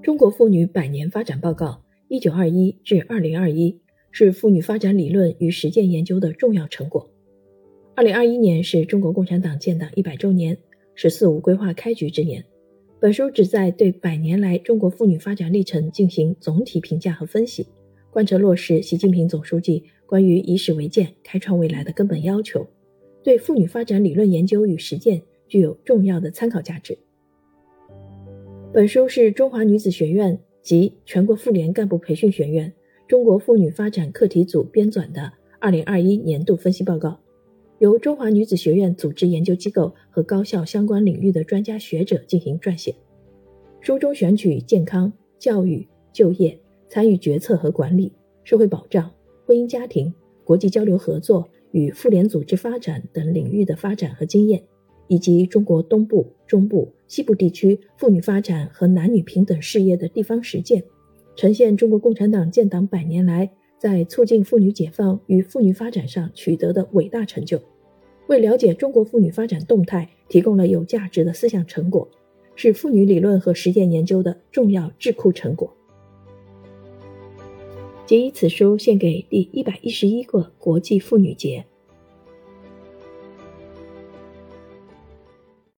中国妇女百年发展报告（一九二一至二零二一）是妇女发展理论与实践研究的重要成果。二零二一年是中国共产党建党一百周年，是“四五”规划开局之年。本书旨在对百年来中国妇女发展历程进行总体评价和分析，贯彻落实习近平总书记关于以史为鉴、开创未来的根本要求，对妇女发展理论研究与实践具有重要的参考价值。本书是中华女子学院及全国妇联干部培训学院中国妇女发展课题组编纂的2021年度分析报告，由中华女子学院组织研究机构和高校相关领域的专家学者进行撰写。书中选取健康、教育、就业、参与决策和管理、社会保障、婚姻家庭、国际交流合作与妇联组织发展等领域的发展和经验。以及中国东部、中部、西部地区妇女发展和男女平等事业的地方实践，呈现中国共产党建党百年来在促进妇女解放与妇女发展上取得的伟大成就，为了解中国妇女发展动态提供了有价值的思想成果，是妇女理论和实践研究的重要智库成果。仅以此书献给第一百一十一个国际妇女节。